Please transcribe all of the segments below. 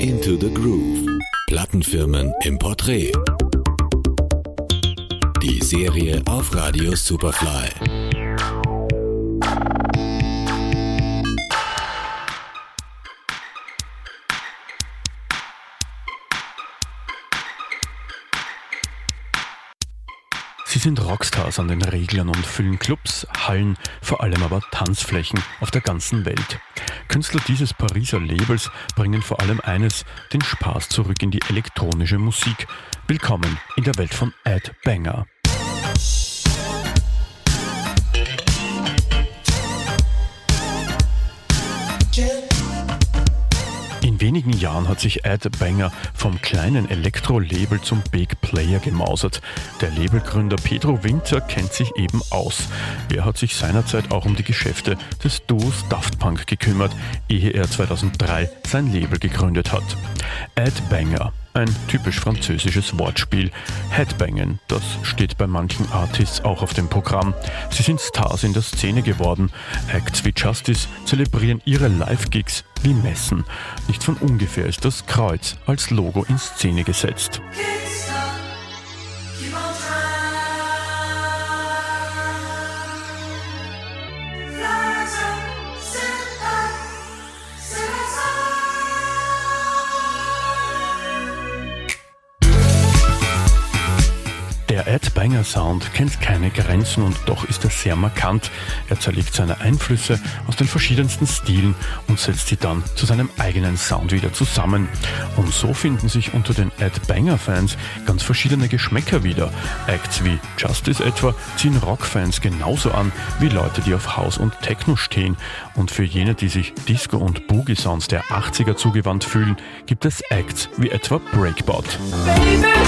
Into the Groove. Plattenfirmen im Porträt. Die Serie auf Radio Superfly. Sind Rockstars an den Reglern und füllen Clubs, Hallen, vor allem aber Tanzflächen auf der ganzen Welt. Künstler dieses Pariser Labels bringen vor allem eines, den Spaß zurück in die elektronische Musik. Willkommen in der Welt von Ed Banger. Wenigen Jahren hat sich Ed Banger vom kleinen Elektro-Label zum Big Player gemausert. Der Labelgründer Pedro Winter kennt sich eben aus. Er hat sich seinerzeit auch um die Geschäfte des Duos Daft Punk gekümmert, ehe er 2003 sein Label gegründet hat. Ed Banger ein typisch französisches Wortspiel. Headbangen, das steht bei manchen Artists auch auf dem Programm. Sie sind Stars in der Szene geworden. Acts wie Justice zelebrieren ihre Live-Gigs wie Messen. Nicht von ungefähr ist das Kreuz als Logo in Szene gesetzt. Der Ed Banger Sound kennt keine Grenzen und doch ist er sehr markant. Er zerlegt seine Einflüsse aus den verschiedensten Stilen und setzt sie dann zu seinem eigenen Sound wieder zusammen. Und so finden sich unter den Ed Banger Fans ganz verschiedene Geschmäcker wieder. Acts wie Justice etwa ziehen Rockfans genauso an wie Leute, die auf House und Techno stehen. Und für jene, die sich Disco und Boogie Sounds der 80er zugewandt fühlen, gibt es Acts wie etwa Breakbot. Baby.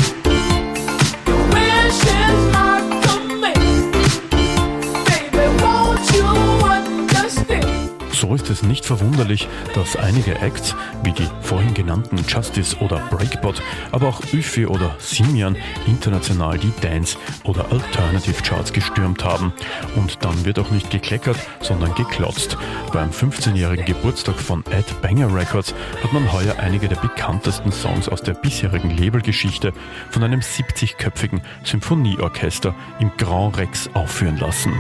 So ist es nicht verwunderlich, dass einige Acts wie die vorhin genannten Justice oder Breakbot, aber auch Üffi oder Simian international die Dance- oder Alternative Charts gestürmt haben. Und dann wird auch nicht gekleckert, sondern geklotzt. Beim 15-jährigen Geburtstag von Ed Banger Records hat man heuer einige der bekanntesten Songs aus der bisherigen Labelgeschichte von einem 70-köpfigen Symphonieorchester im Grand Rex aufführen lassen.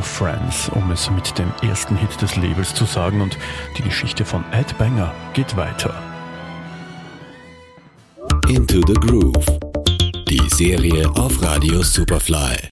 Your Friends, um es mit dem ersten Hit des Labels zu sagen und die Geschichte von Ed Banger geht weiter. Into the Groove. Die Serie auf Radio Superfly.